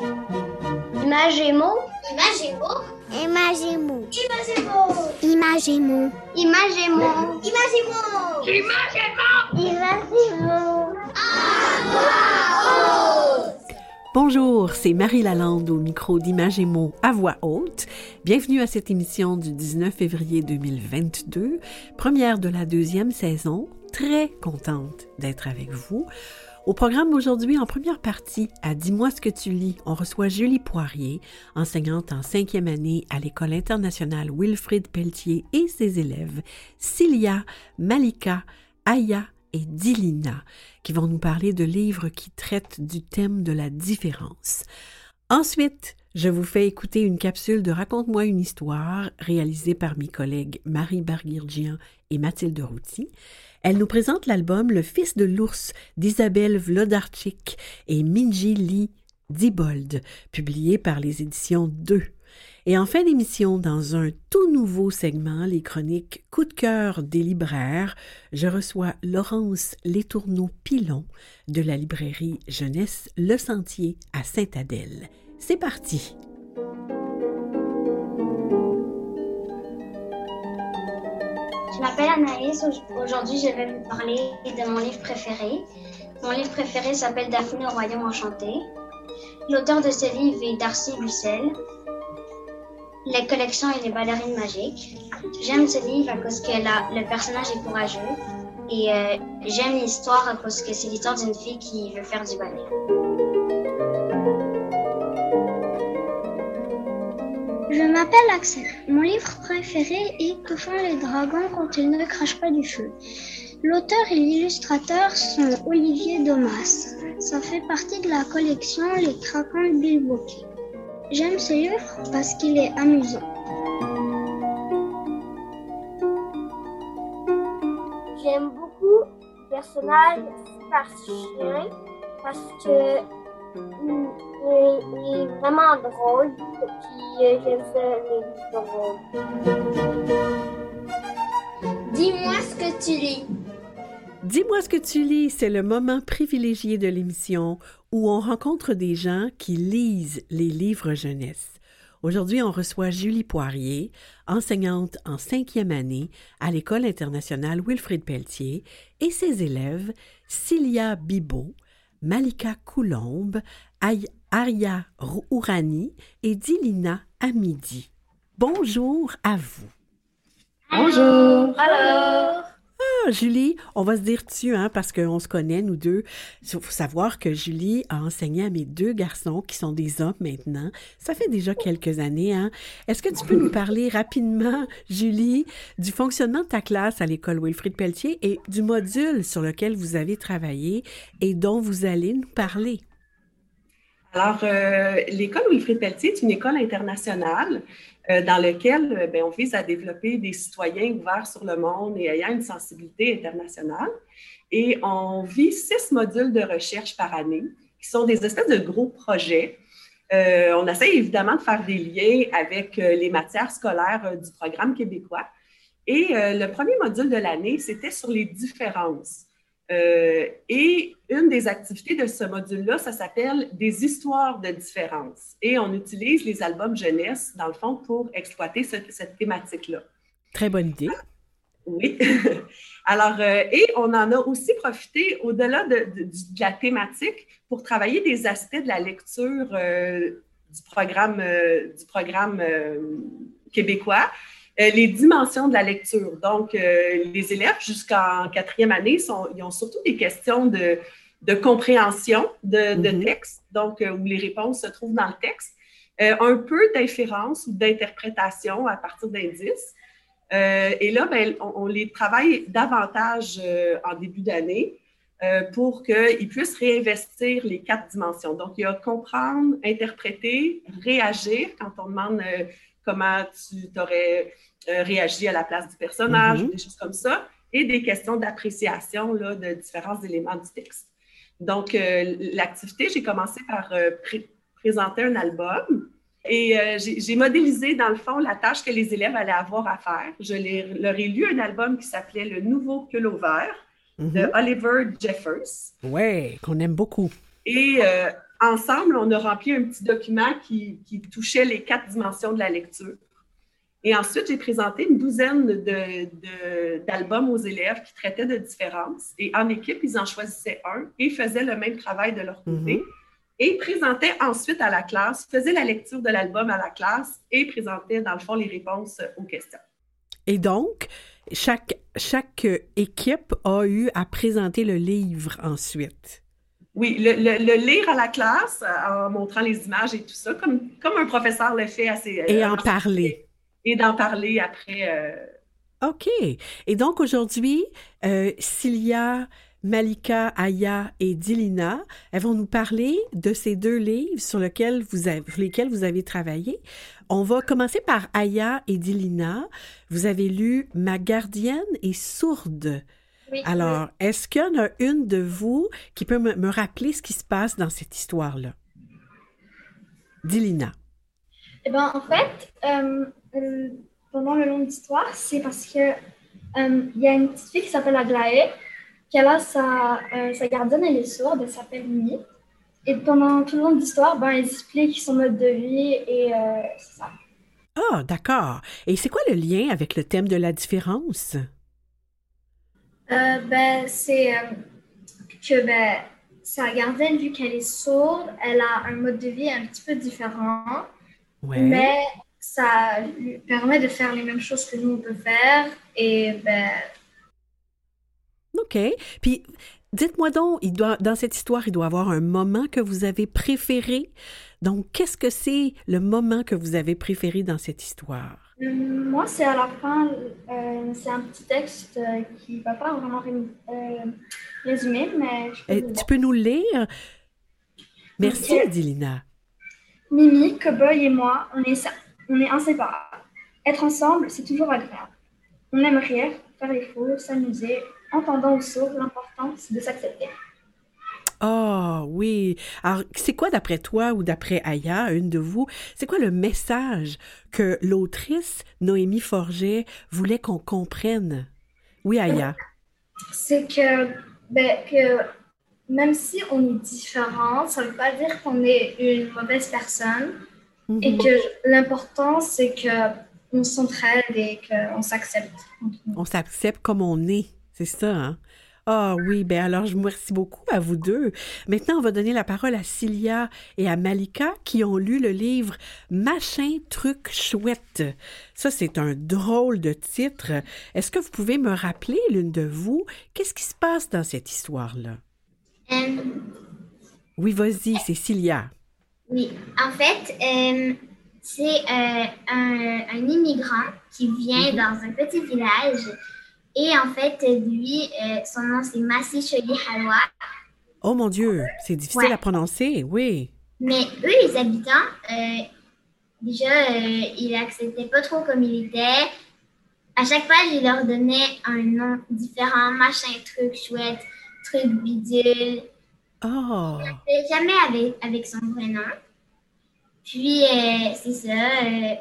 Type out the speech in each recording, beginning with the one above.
Imagémo. Imagémo. Imagémo. Imagémo. Imagémo. Imagémo. Imagémo. Imagémo. Bonjour, c'est Marie Lalande au micro d'Imagémo à voix haute. Bienvenue à cette émission du 19 février 2022, première de la deuxième saison. Très contente d'être avec vous. Au programme d'aujourd'hui, en première partie, à Dis-moi ce que tu lis, on reçoit Julie Poirier, enseignante en cinquième année à l'École internationale Wilfrid Pelletier et ses élèves, Cilia, Malika, Aya et Dilina, qui vont nous parler de livres qui traitent du thème de la différence. Ensuite, je vous fais écouter une capsule de Raconte-moi une histoire réalisée par mes collègues Marie Barguirgian et Mathilde Routy. Elle nous présente l'album Le Fils de l'ours d'Isabelle Vlodarczyk et Minji Lee Dibold, publié par les éditions 2. Et en fin d'émission, dans un tout nouveau segment, les chroniques Coup de cœur des libraires, je reçois Laurence Létourneau-Pilon de la librairie Jeunesse Le Sentier à Sainte-Adèle. C'est parti! Je m'appelle Anaïs. Aujourd'hui, je vais vous parler de mon livre préféré. Mon livre préféré s'appelle Daphné au Royaume Enchanté. L'auteur de ce livre est Darcy Bussel. Les collections et les ballerines magiques. J'aime ce livre à cause que la- le personnage est courageux. Et euh, j'aime l'histoire à cause que c'est l'histoire d'une fille qui veut faire du ballet. Mon livre préféré est Que font les dragons quand ils ne crachent pas du feu? L'auteur et l'illustrateur sont Olivier Domas. Ça fait partie de la collection Les Craquants de Bill Bokeh. J'aime ce livre parce qu'il est amusant. J'aime beaucoup le personnage parce que vraiment drôle. Puis. Dis-moi ce que tu lis. Dis-moi ce que tu lis, c'est le moment privilégié de l'émission où on rencontre des gens qui lisent les livres jeunesse. Aujourd'hui, on reçoit Julie Poirier, enseignante en cinquième année à l'École internationale Wilfrid Pelletier, et ses élèves Cilia Bibot, Malika Coulombe, Aria Ourani et Dilina Amidi. Bonjour à vous. Bonjour. Alors, Ah, Julie, on va se dire tu, hein, parce qu'on se connaît, nous deux. Il faut savoir que Julie a enseigné à mes deux garçons, qui sont des hommes maintenant. Ça fait déjà quelques années, hein. Est-ce que tu peux nous parler rapidement, Julie, du fonctionnement de ta classe à l'école Wilfrid Pelletier et du module sur lequel vous avez travaillé et dont vous allez nous parler? Alors, euh, l'école Wilfrid Pelletier est une école internationale dans laquelle euh, ben, on vise à développer des citoyens ouverts sur le monde et ayant une sensibilité internationale. Et on vit six modules de recherche par année, qui sont des espèces de gros projets. Euh, on essaie évidemment de faire des liens avec euh, les matières scolaires euh, du programme québécois. Et euh, le premier module de l'année, c'était sur les différences. Euh, et une des activités de ce module-là, ça s'appelle des histoires de différence. Et on utilise les albums jeunesse, dans le fond, pour exploiter ce- cette thématique-là. Très bonne idée. Oui. Alors, euh, et on en a aussi profité au-delà de, de- du- de la thématique pour travailler des aspects de la lecture euh, du programme, du programme québécois, les dimensions de la lecture. Donc, euh, les élèves jusqu'en quatrième année, sont, ils ont surtout des questions de, de compréhension de, de Mhm. texte, donc euh, où les réponses se trouvent dans le texte, Euh, un peu d'inférence ou d'interprétation à partir d'indices. Euh, et là, ben, on, on les travaille davantage euh, en début d'année euh, pour qu'ils puissent réinvestir les quatre dimensions. Donc, il y a comprendre, interpréter, réagir quand on demande euh, comment tu t'aurais euh, réagi à la place du personnage, Mhm. des choses comme ça, et des questions d'appréciation là, de différents éléments du texte. Donc, euh, l'activité, j'ai commencé par euh, pré- présenter un album et j'ai modélisé, dans le fond, la tâche que les élèves allaient avoir à faire. Je leur ai lu un album qui s'appelait Le Nouveau Culot Vert de Mhm. Oliver Jeffers. Ouais, qu'on aime beaucoup. Et ensemble, on a rempli un petit document qui, touchait les quatre dimensions de la lecture. Et ensuite, j'ai présenté une douzaine d'albums aux élèves qui traitaient de différences. Et en équipe, ils en choisissaient un et faisaient le même travail de leur côté. Mm-hmm. Et présentaient ensuite à la classe, faisaient la lecture de l'album à la classe et présentaient, dans le fond, les réponses aux questions. Et donc, chaque, chaque équipe a eu à présenter le livre ensuite. Oui, le, lire à la classe euh, en montrant les images et tout ça, comme, comme un professeur le fait assez. Et en parler. Et d'en parler après. Euh, OK. Et donc aujourd'hui, euh, Cilia, Malika, Aya et Dilina, elles vont nous parler de ces deux livres sur lesquels vous avez, lesquels vous avez travaillé. On va commencer par Aya et Dilina. Vous avez lu Ma gardienne est sourde alors, est-ce qu'il y en a une de vous qui peut me, rappeler ce qui se passe dans cette histoire-là? Dilina. Eh bien, en fait, euh, euh, pendant le long d'histoire, c'est parce que euh, il y a une petite fille qui s'appelle Aglaé, qui a sa, sa gardienne, elle est sourde, elle s'appelle Mimi. Et pendant tout le long de l'histoire, ben, elle explique son mode de vie et c'est ça. Ah, d'accord. Et c'est quoi le lien avec le thème de la différence? Euh, ben, c'est euh, que ben, sa gardienne, vu qu'elle est sourde, elle a un mode de vie un petit peu différent. Mais ça lui permet de faire les mêmes choses que nous, on peut faire. Et ben. OK. Puis, dites-moi donc, il doit, dans cette histoire, il doit y avoir un moment que vous avez préféré. Donc, qu'est-ce que c'est le moment que vous avez préféré dans cette histoire? Moi, c'est à la fin, euh, c'est un petit texte euh, qui ne va pas vraiment euh, résumer, mais je Tu peux nous le lire? Merci, Adilina. Mimi, Cowboy et moi, on est, on est inséparables. Être ensemble, c'est toujours agréable. On aime rire, faire les fous, s'amuser, entendant ou sourd, l'important, c'est de s'accepter. Ah oui. Alors, c'est quoi d'après toi ou d'après Aya, une de vous, c'est quoi le message que l'autrice Noémie Forget voulait qu'on comprenne? Oui, Aya. C'est que, ben, que même si on est différent, ça ne veut pas dire qu'on est une mauvaise personne. Et mhm. que l'important, c'est qu'on s'entraide et qu'on s'accepte. On s'accepte comme on est. C'est ça, hein? Ah oui, ben alors je vous remercie beaucoup à vous deux. Maintenant, on va donner la parole à Cilia et à Malika qui ont lu le livre Machin truc chouette. Ça, c'est un drôle de titre. Est-ce que vous pouvez me rappeler, l'une de vous, qu'est-ce qui se passe dans cette histoire-là? Euh, oui, vas-y, c'est Cilia. Oui, en fait, euh, c'est euh, un, immigrant qui vient mhm. dans un petit village et en fait, lui, euh, son nom, c'est Massi Choli Halwa. Oh mon Dieu, c'est difficile à prononcer, oui. Mais eux, les habitants, euh, déjà, euh, ils l'acceptaient pas trop comme il était. À chaque page, il leur donnait un nom différent, machin, truc chouette, truc bidule. Oh. Jamais avec, avec son vrai nom. Puis, c'est ça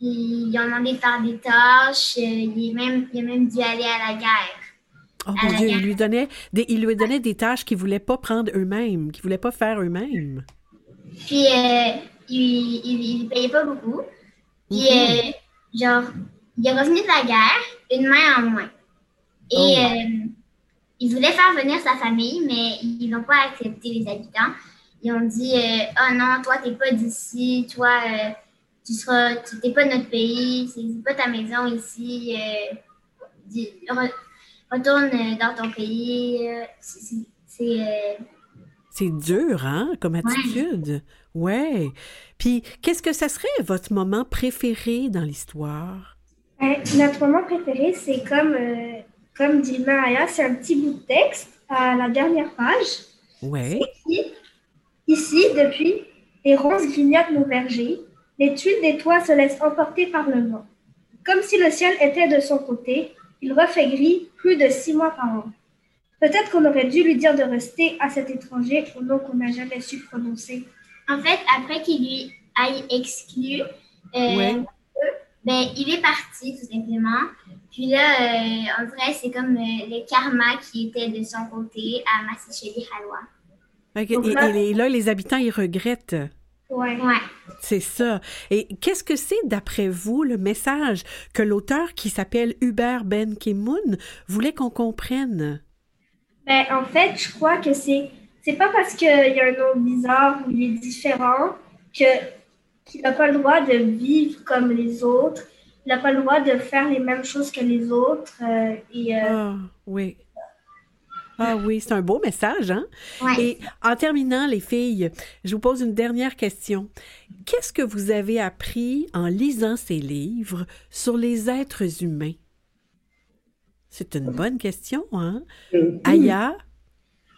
il en a demandé de faire des tâches. Euh, il, est même, il a même dû aller à la guerre. Oh mon Dieu, il lui donnait des, il lui donnait des tâches qu'il ne voulait pas prendre eux-mêmes, qu'il ne voulait pas faire eux-mêmes. Puis, euh, il ne payait pas beaucoup. Puis, mhm. euh, genre, il est revenu de la guerre, une main en moins. Et oh, il voulait faire venir sa famille, mais ils n'ont pas accepté les habitants. Ils ont dit Oh non, toi, tu n'es pas d'ici, toi tu seras, tu n'es pas notre pays, c'est pas ta maison ici. Euh, retourne euh, dans ton pays. Euh, c'est. C'est dur, hein, comme attitude. Ouais. Puis, qu'est-ce que ça serait votre moment préféré dans l'histoire? notre moment préféré, c'est comme, comme dit Maria, c'est un petit bout de texte à la dernière page. Ouais. Ici, depuis, les roses grignotent nos vergers, les tuiles des toits se laissent emporter par le vent. Comme si le ciel était de son côté, il refait gris plus de six mois par an. Peut-être qu'on aurait dû lui dire de rester à cet étranger au nom qu'on n'a jamais su prononcer. En fait, après qu'il lui aille exclu, euh, ben, il est parti tout simplement. Puis là, euh, en vrai, c'est comme euh, le karma qui était de son côté à Massicheli Halwa. et, là, les habitants, ils regrettent. Ouais. Ouais. C'est ça. Et qu'est-ce que c'est, d'après vous, le message que l'auteur qui s'appelle Hubert Ben Ki-moon voulait qu'on comprenne? Ben, en fait, je crois que c'est c'est pas parce qu'il y a un nom bizarre ou il est différent que qu'il n'a pas le droit de vivre comme les autres. Il n'a pas le droit de faire les mêmes choses que les autres. euh, et, euh, Ah, oui. Ah oui, c'est un beau message, hein? Ouais. Et en terminant, les filles, je vous pose une dernière question. Qu'est-ce que vous avez appris en lisant ces livres sur les êtres humains? C'est une bonne question, hein? Aya?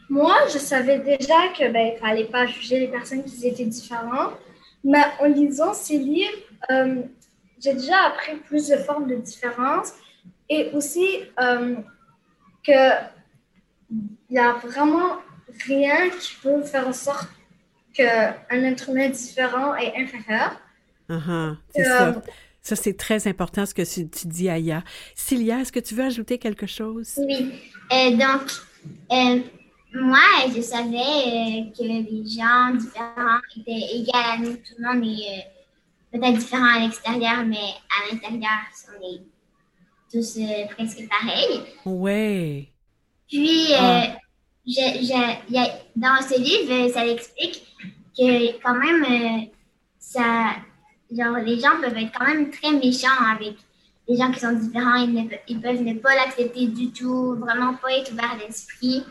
Moi, je savais déjà que ben, fallait pas juger les personnes qui étaient différentes, mais en lisant ces livres, euh, j'ai déjà appris plus de formes de différence et aussi euh, que il y a vraiment rien qui peut faire en sorte qu'un être humain différent est inférieur. Ah, ah, c'est Euh, ça. Ça, c'est très important ce que tu, tu dis, Aya. Cilia, est-ce que tu veux ajouter quelque chose? Oui. Euh, donc, euh, moi, je savais euh, que les gens différents étaient égaux à nous. Tout le monde est euh, peut-être différent à l'extérieur, mais à l'intérieur, on est tous euh, presque pareils. Ouais. Puis, euh, Ah. je- je- y a- dans ce livre, euh, ça explique que quand même, euh, ça, genre, les gens peuvent être quand même très méchants avec les gens qui sont différents. Ils, ne ils peuvent ne pas l'accepter du tout, vraiment pas être ouverts d'esprit.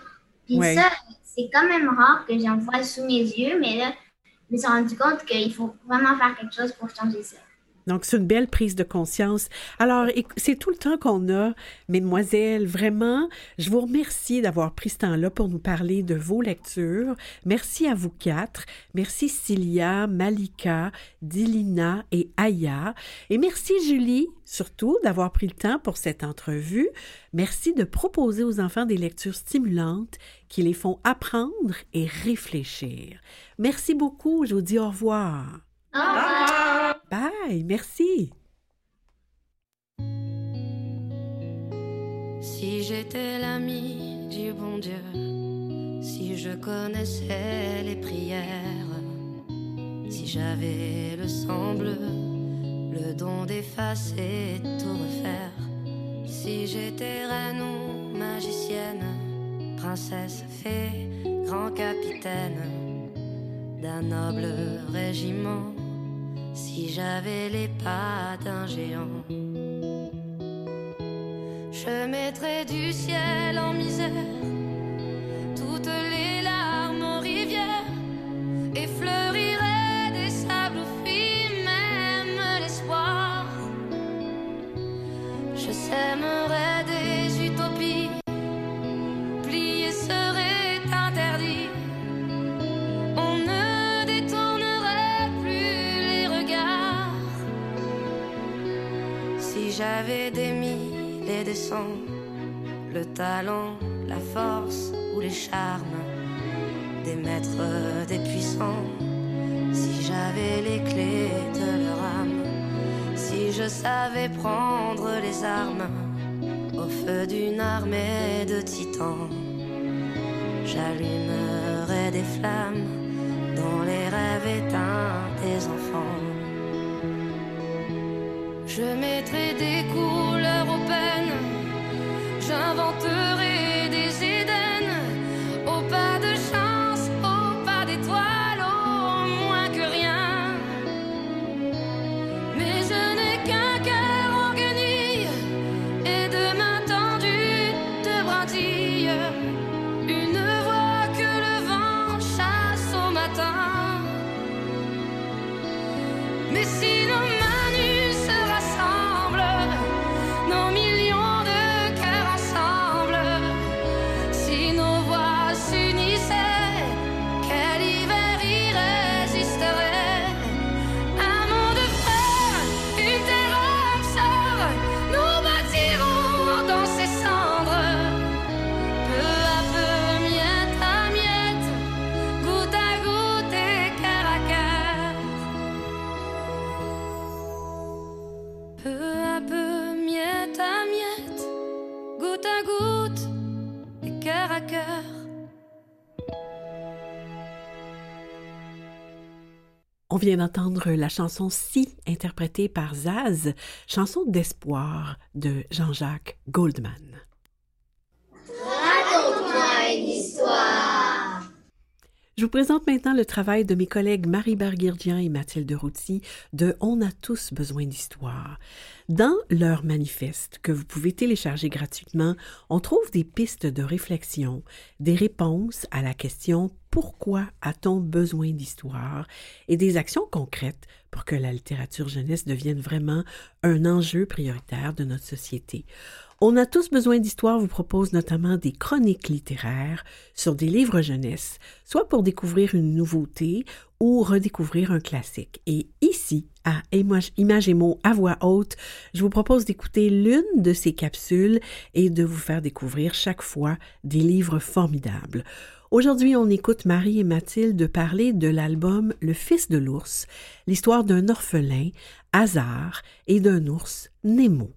Puis ça, c'est quand même rare que j'en vois sous mes yeux, mais là, je me suis rendu compte qu'il faut vraiment faire quelque chose pour changer ça. Donc, c'est une belle prise de conscience. Alors, c'est tout le temps qu'on a, mesdemoiselles. Vraiment, je vous remercie d'avoir pris ce temps-là pour nous parler de vos lectures. Merci à vous quatre. Merci Cilia, Malika, Dilina et Aya. Et merci Julie, surtout, d'avoir pris le temps pour cette entrevue. Merci de proposer aux enfants des lectures stimulantes qui les font apprendre et réfléchir. Merci beaucoup. Je vous dis au revoir. Au revoir! Bye. Merci. Si j'étais l'ami du bon Dieu, si je connaissais les prières, si j'avais le sang bleu, le don d'effacer tout refaire, si j'étais reine magicienne, princesse, fée, grand capitaine d'un noble régiment, si j'avais les pas d'un géant. Je mettrais du ciel en misère toutes les larmes aux rivières et fleurirais Si j'avais des mille et des cents, le talent, la force ou les charmes, des maîtres, des puissants, si j'avais les clés de leur âme, si je savais prendre les armes au feu d'une armée de titans, j'allumerais des flammes dans les rêves éteints des enfants. Je On vient d'entendre la chanson Si, interprétée par Zaz, chanson d'espoir de Jean-Jacques Goldman. Je vous présente maintenant le travail de mes collègues Marie Barguirdian et Mathilde Routy de On a tous besoin d'histoire. Dans leur manifeste, que vous pouvez télécharger gratuitement, on trouve des pistes de réflexion, des réponses à la question Pourquoi a-t-on besoin d'histoire? et des actions concrètes pour que la littérature jeunesse devienne vraiment un enjeu prioritaire de notre société. On a tous besoin d'histoire vous propose notamment des chroniques littéraires sur des livres jeunesse, soit pour découvrir une nouveauté ou redécouvrir un classique. Et ici, à Image et mots à voix haute, je vous propose d'écouter l'une de ces capsules et de vous faire découvrir chaque fois des livres formidables. Aujourd'hui, on écoute Marie et Mathilde parler de l'album Le Fils de l'ours, l'histoire d'un orphelin, Hasard, et d'un ours, Nemo.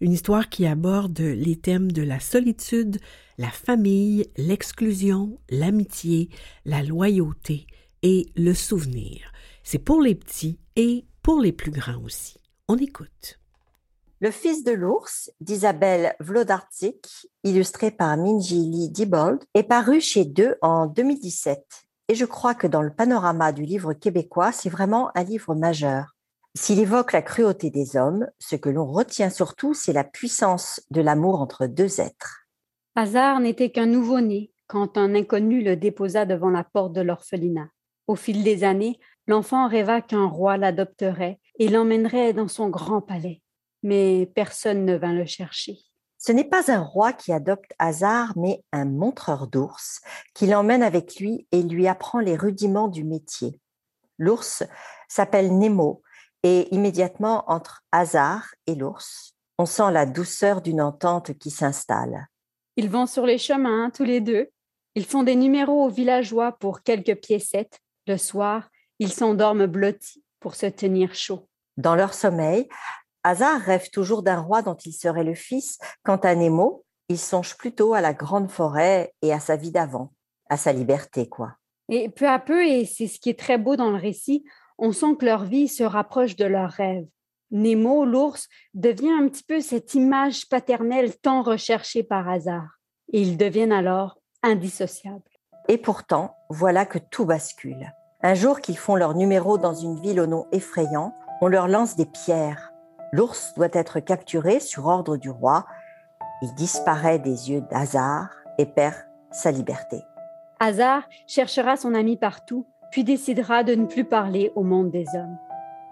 Une histoire qui aborde les thèmes de la solitude, la famille, l'exclusion, l'amitié, la loyauté et le souvenir. C'est pour les petits et pour les plus grands aussi. On écoute. Le fils de l'ours d'Isabelle Vlodarczyk, illustré par Minji Diebold, est paru chez Deux en 2017. Et je crois que dans le panorama du livre québécois, c'est vraiment un livre majeur. S'il évoque la cruauté des hommes, ce que l'on retient surtout, c'est la puissance de l'amour entre deux êtres. Hasard n'était qu'un nouveau-né quand un inconnu le déposa devant la porte de l'orphelinat. Au fil des années, l'enfant rêva qu'un roi l'adopterait et l'emmènerait dans son grand palais. Mais personne ne vint le chercher. Ce n'est pas un roi qui adopte Hasard, mais un montreur d'ours qui l'emmène avec lui et lui apprend les rudiments du métier. L'ours s'appelle Nemo et immédiatement entre hasard et l'ours, on sent la douceur d'une entente qui s'installe. Ils vont sur les chemins tous les deux. Ils font des numéros aux villageois pour quelques piécettes. Le soir, ils s'endorment blottis pour se tenir chaud. Dans leur sommeil, Hasard rêve toujours d'un roi dont il serait le fils. Quant à Nemo, il songe plutôt à la grande forêt et à sa vie d'avant, à sa liberté, quoi. Et peu à peu, et c'est ce qui est très beau dans le récit, on sent que leur vie se rapproche de leur rêve. Nemo, l'ours, devient un petit peu cette image paternelle tant recherchée par hasard. Et ils deviennent alors indissociables. Et pourtant, voilà que tout bascule. Un jour qu'ils font leur numéro dans une ville au nom effrayant, on leur lance des pierres. L'ours doit être capturé sur ordre du roi. Il disparaît des yeux d'Hazard et perd sa liberté. Hazard cherchera son ami partout puis décidera de ne plus parler au monde des hommes.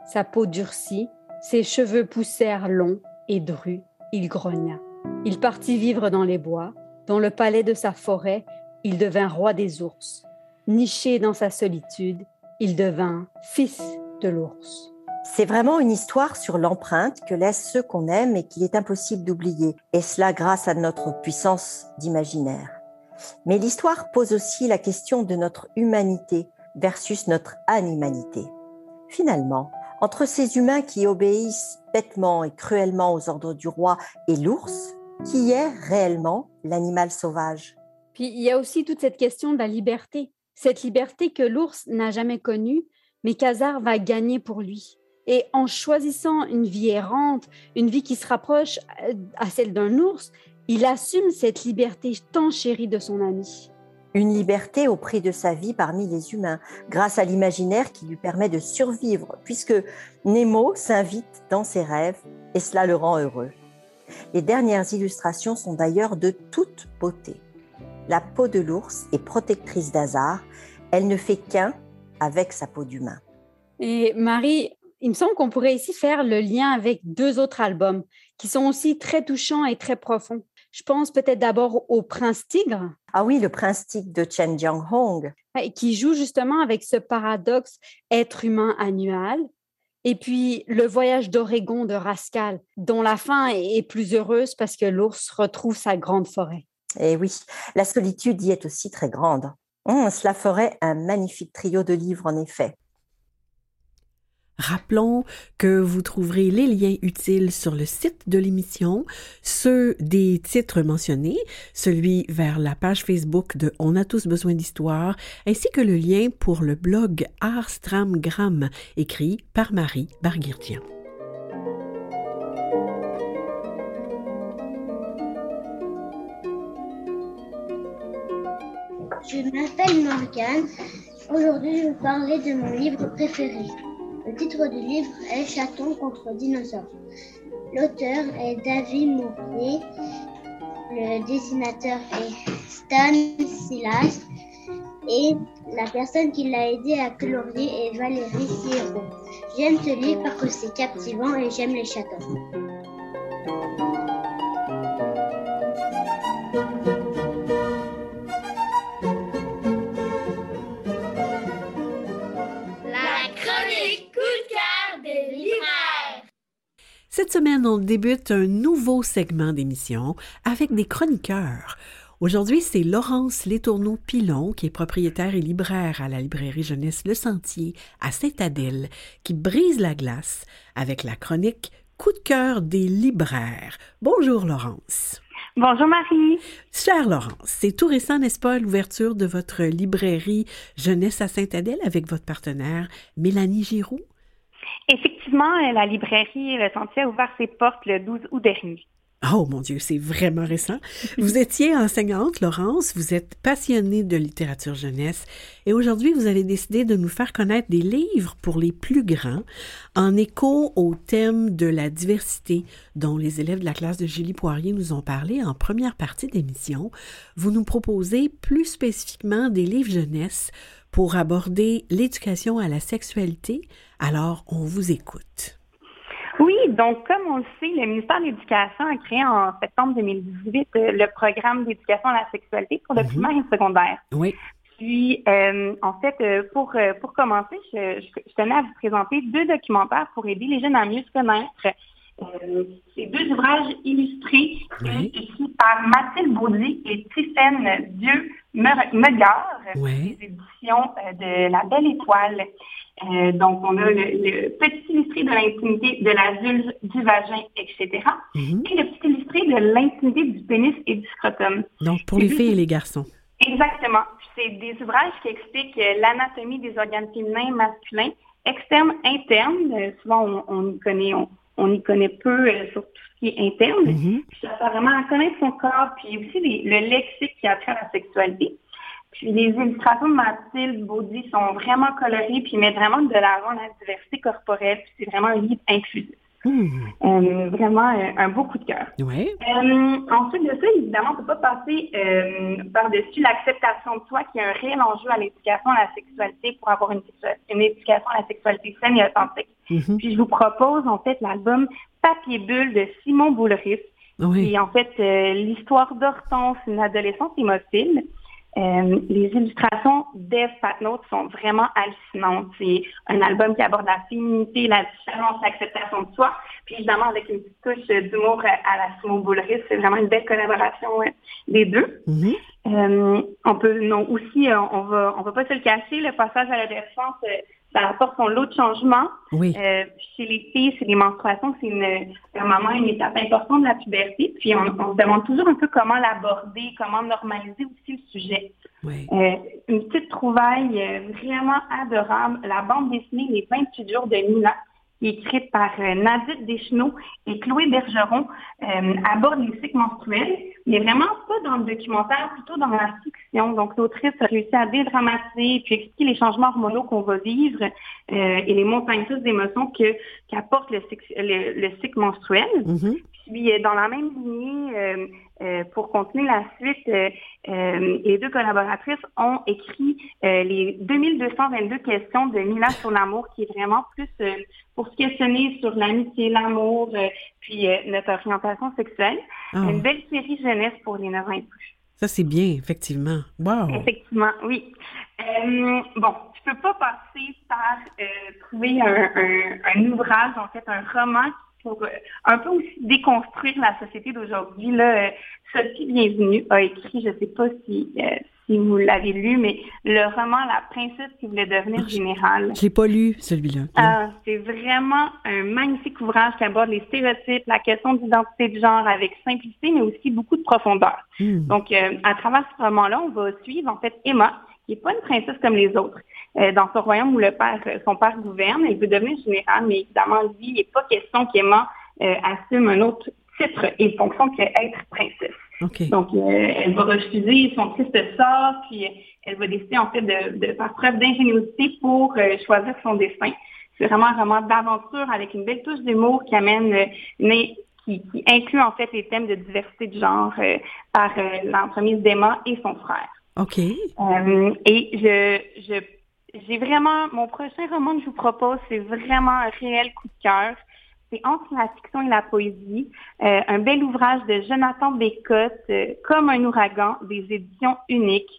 Sa peau durcit, ses cheveux poussèrent longs et drus, il grogna. Il partit vivre dans les bois, dans le palais de sa forêt, il devint roi des ours. Niché dans sa solitude, il devint fils de l'ours. C'est vraiment une histoire sur l'empreinte que laissent ceux qu'on aime et qu'il est impossible d'oublier, et cela grâce à notre puissance d'imaginaire. Mais l'histoire pose aussi la question de notre humanité, versus notre animalité. Finalement, entre ces humains qui obéissent bêtement et cruellement aux ordres du roi et l'ours, qui est réellement l'animal sauvage? Puis il y a aussi toute cette question de la liberté, cette liberté que l'ours n'a jamais connue, mais qu'Hazard va gagner pour lui. Et en choisissant une vie errante, une vie qui se rapproche à celle d'un ours, il assume cette liberté tant chérie de son ami. Une liberté au prix de sa vie parmi les humains, grâce à l'imaginaire qui lui permet de survivre, puisque Nemo s'invite dans ses rêves et cela le rend heureux. Les dernières illustrations sont d'ailleurs de toute beauté. La peau de l'ours est protectrice d'hasard, elle ne fait qu'un avec sa peau d'humain. Et Marie, il me semble qu'on pourrait ici faire le lien avec deux autres albums qui sont aussi très touchants et très profonds. Je pense peut-être d'abord au Prince Tigre. Ah oui, le Prince Tigre de Chen Jiang-hong. Qui joue justement avec ce paradoxe être humain annuel. Et puis le voyage d'Oregon de Rascal, dont la fin est plus heureuse parce que l'ours retrouve sa grande forêt. Et eh oui, la solitude y est aussi très grande. Hum, cela ferait un magnifique trio de livres en effet. Rappelons que vous trouverez les liens utiles sur le site de l'émission, ceux des titres mentionnés, celui vers la page Facebook de On a tous besoin d'histoire, ainsi que le lien pour le blog Arstramgram, écrit par Marie Barguirtian. Je m'appelle Morgane. Aujourd'hui, je vais vous parler de mon livre préféré. Le titre du livre est Chaton contre dinosaures. L'auteur est David Mourier. Le dessinateur est Stan Silas. Et la personne qui l'a aidé à colorier est Valérie Sierro. J'aime ce livre parce que c'est captivant et j'aime les chatons. Semaine, on débute un nouveau segment d'émission avec des chroniqueurs. Aujourd'hui, c'est Laurence Létourneau-Pilon, qui est propriétaire et libraire à la librairie jeunesse Le Sentier à Saint-Adèle, qui brise la glace avec la chronique Coup de cœur des libraires. Bonjour Laurence. Bonjour Marie. Chère Laurence, c'est tout récent, n'est-ce pas, l'ouverture de votre librairie jeunesse à Saint-Adèle avec votre partenaire Mélanie Giroux? Effectivement, euh, la librairie Le Sentier a ouvert ses portes le 12 août dernier. Oh mon Dieu, c'est vraiment récent. Vous étiez enseignante, Laurence, vous êtes passionnée de littérature jeunesse et aujourd'hui vous avez décidé de nous faire connaître des livres pour les plus grands en écho au thème de la diversité dont les élèves de la classe de Julie Poirier nous ont parlé en première partie d'émission. Vous nous proposez plus spécifiquement des livres jeunesse pour aborder l'éducation à la sexualité. Alors, on vous écoute. Oui, donc comme on le sait, le ministère de l'Éducation a créé en septembre 2018 euh, le programme d'éducation à la sexualité pour le primaire et le secondaire. Oui. Puis, euh, en fait, euh, pour, pour commencer, je, tenais à vous présenter deux documentaires pour aider les jeunes à mieux se connaître. C'est deux ouvrages illustrés écrits par Mathilde Baudy et Tiffaine Dieu Meugard, oui. des éditions de La Belle Étoile. Euh, donc, on a le, petit illustré de l'intimité de la vulve, du vagin, etc. Mhm. Et le petit illustré de l'intimité du pénis et du scrotum. Donc, pour les filles et les garçons. Exactement. C'est des ouvrages qui expliquent euh, l'anatomie des organes féminins, masculins, externes, internes. Euh, souvent, on, y connaît, on, y connaît peu sur tout ce qui est interne. Mhm. Puis ça fait vraiment à connaître son corps, puis aussi le lexique qui a trait à la sexualité. Puis les illustrations de Mathilde Baudy sont vraiment colorées, puis mettent vraiment de l'avant la diversité corporelle. Puis c'est vraiment un livre inclusif. Mmh. Euh, vraiment euh, un beau coup de cœur. Oui. Euh, ensuite de ça, évidemment, on ne peut pas passer par-dessus l'acceptation de soi, qui est un réel enjeu à l'éducation à la sexualité pour avoir une, une éducation à la sexualité saine et authentique. Mmh. Puis je vous propose en fait l'album Papier Bulle de Simon Boulris. Oui. Et en fait, l'histoire d'Hortense, une adolescente hémophile. Euh, les illustrations d'Eve Patnaud sont vraiment hallucinantes. C'est un album qui aborde la féminité, la différence, l'acceptation de soi. Puis évidemment, avec une petite touche d'humour à la Simon Boulris, c'est vraiment une belle collaboration des deux. Mhm. Euh, on peut non aussi, euh, on va on va pas se le cacher, le passage à l'adolescence ça apporte son lot de changements. Oui. Euh, chez les filles, c'est les menstruations, c'est une, un moment, une étape importante de la puberté. Puis on, on se demande toujours un peu comment l'aborder, comment normaliser aussi le sujet. Oui. Euh, une petite trouvaille euh, vraiment adorable, la bande dessinée Les 28 jours de Nina, écrite par euh, Nadine Deschenaux et Chloé Bergeron, euh, aborde les cycles menstruels, mais vraiment pas dans le documentaire, plutôt dans la fiction. Donc, l'autrice a réussi à dédramatiser puis expliquer les changements hormonaux qu'on va vivre euh, et les montagnes russes d'émotions que qu'apporte le, le, le, cycle menstruel. Mhm. Puis, dans la même lignée, euh, euh, pour continuer la suite, euh, euh, les deux collaboratrices ont écrit les 2222 questions de Mila sur l'amour, qui est vraiment plus pour se questionner sur l'amitié, l'amour, puis notre orientation sexuelle. Ah. Une belle série jeunesse pour les 9 ans et plus. Ça, c'est bien, effectivement. Wow! Effectivement, oui. bon, je peux pas passer par trouver un, un, un ouvrage, en fait, un roman pour un peu aussi déconstruire la société d'aujourd'hui. Là, Sophie Bienvenue a écrit, je ne sais pas si, euh, si vous l'avez lu, mais le roman La princesse qui voulait devenir générale. Je l'ai pas lu, celui-là. Ah, c'est vraiment un magnifique ouvrage qui aborde les stéréotypes, la question d'identité de genre avec simplicité, mais aussi beaucoup de profondeur. Hmm. Donc, euh, à travers ce roman-là, on va suivre en fait Emma, qui n'est pas une princesse comme les autres. Euh, dans son royaume où le père, son père gouverne, elle veut devenir générale, mais évidemment, lui, il n'est pas question qu'Emma euh, assume un autre titre et fonction qu'être princesse. Donc, euh, elle va refuser son triste sort, puis elle va décider en fait de, de faire preuve d'ingéniosité pour euh, choisir son destin. C'est vraiment un roman d'aventure avec une belle touche d'humour qui amène, euh, qui, qui, inclut en fait les thèmes de diversité de genre par l'entremise d'Emma et son frère. OK. et je, je j'ai vraiment, mon prochain roman que je vous propose, c'est vraiment un réel coup de cœur. C'est entre la fiction et la poésie, euh, un bel ouvrage de Jonathan Bécotte, euh, comme un ouragan, des éditions uniques.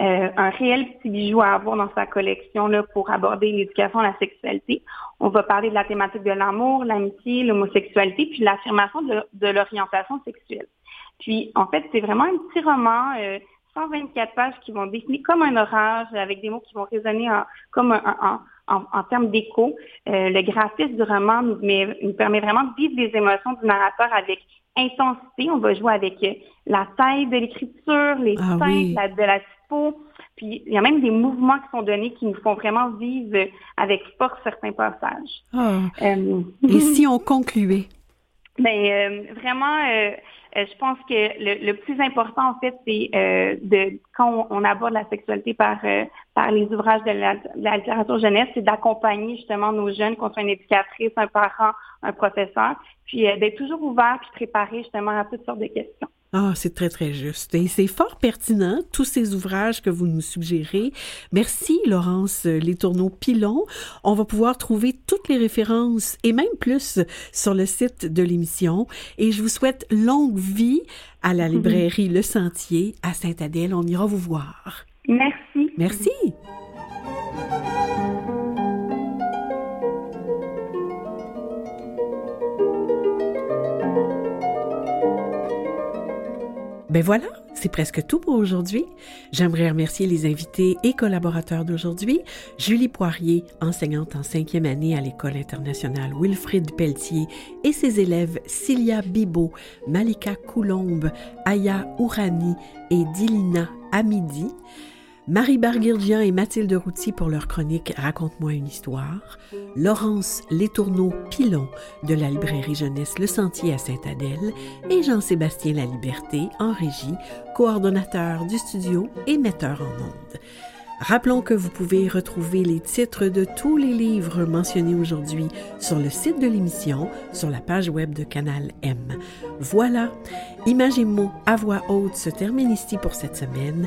Euh, un réel petit bijou à avoir dans sa collection là, pour aborder l'éducation et la sexualité. On va parler de la thématique de l'amour, l'amitié, l'homosexualité, puis l'affirmation de l'orientation sexuelle. Puis, en fait, c'est vraiment un petit roman 124 pages qui vont définir comme un orage, avec des mots qui vont résonner en, comme un, en, termes d'écho. Euh, le graphisme du roman nous, nous, permet vraiment de vivre les émotions du narrateur avec intensité. On va jouer avec euh, la taille de l'écriture, les ah, de la typo. Puis il y a même des mouvements qui sont donnés qui nous font vraiment vivre avec force certains passages. Ah. Euh, Et si on concluait? Ben, vraiment, euh, je pense que le, le, plus important, en fait, c'est euh, de quand on, aborde la sexualité par, euh, par les ouvrages de la, de la littérature jeunesse, c'est d'accompagner justement nos jeunes contre une éducatrice, un parent, un professeur, puis d'être toujours ouvert puis préparé justement à toutes sortes de questions. Ah, c'est très, très juste. Et c'est fort pertinent, tous ces ouvrages que vous nous suggérez. Merci, Laurence Les Tourneaux Pilon. On va pouvoir trouver toutes les références et même plus sur le site de l'émission. Et je vous souhaite longue vie à la librairie Le Sentier à Saint-Adèle. On ira vous voir. Merci. Merci. Ben voilà, c'est presque tout pour aujourd'hui. J'aimerais remercier les invités et collaborateurs d'aujourd'hui. Julie Poirier, enseignante en cinquième année à l'École internationale Wilfrid Pelletier et ses élèves Cilia Bibo, Malika Coulombe, Aya Ourani et Dilina Amidi. Marie Barguirgian et Mathilde Routy pour leur chronique Raconte-moi une histoire, Laurence Létourneau Pilon de la librairie jeunesse Le Sentier à Sainte-Adèle et Jean-Sébastien La Liberté en régie, coordonnateur du studio et metteur en ondes. Rappelons que vous pouvez retrouver les titres de tous les livres mentionnés aujourd'hui sur le site de l'émission, sur la page web de Canal M. Voilà, Imagez-moi à voix haute se termine ici pour cette semaine.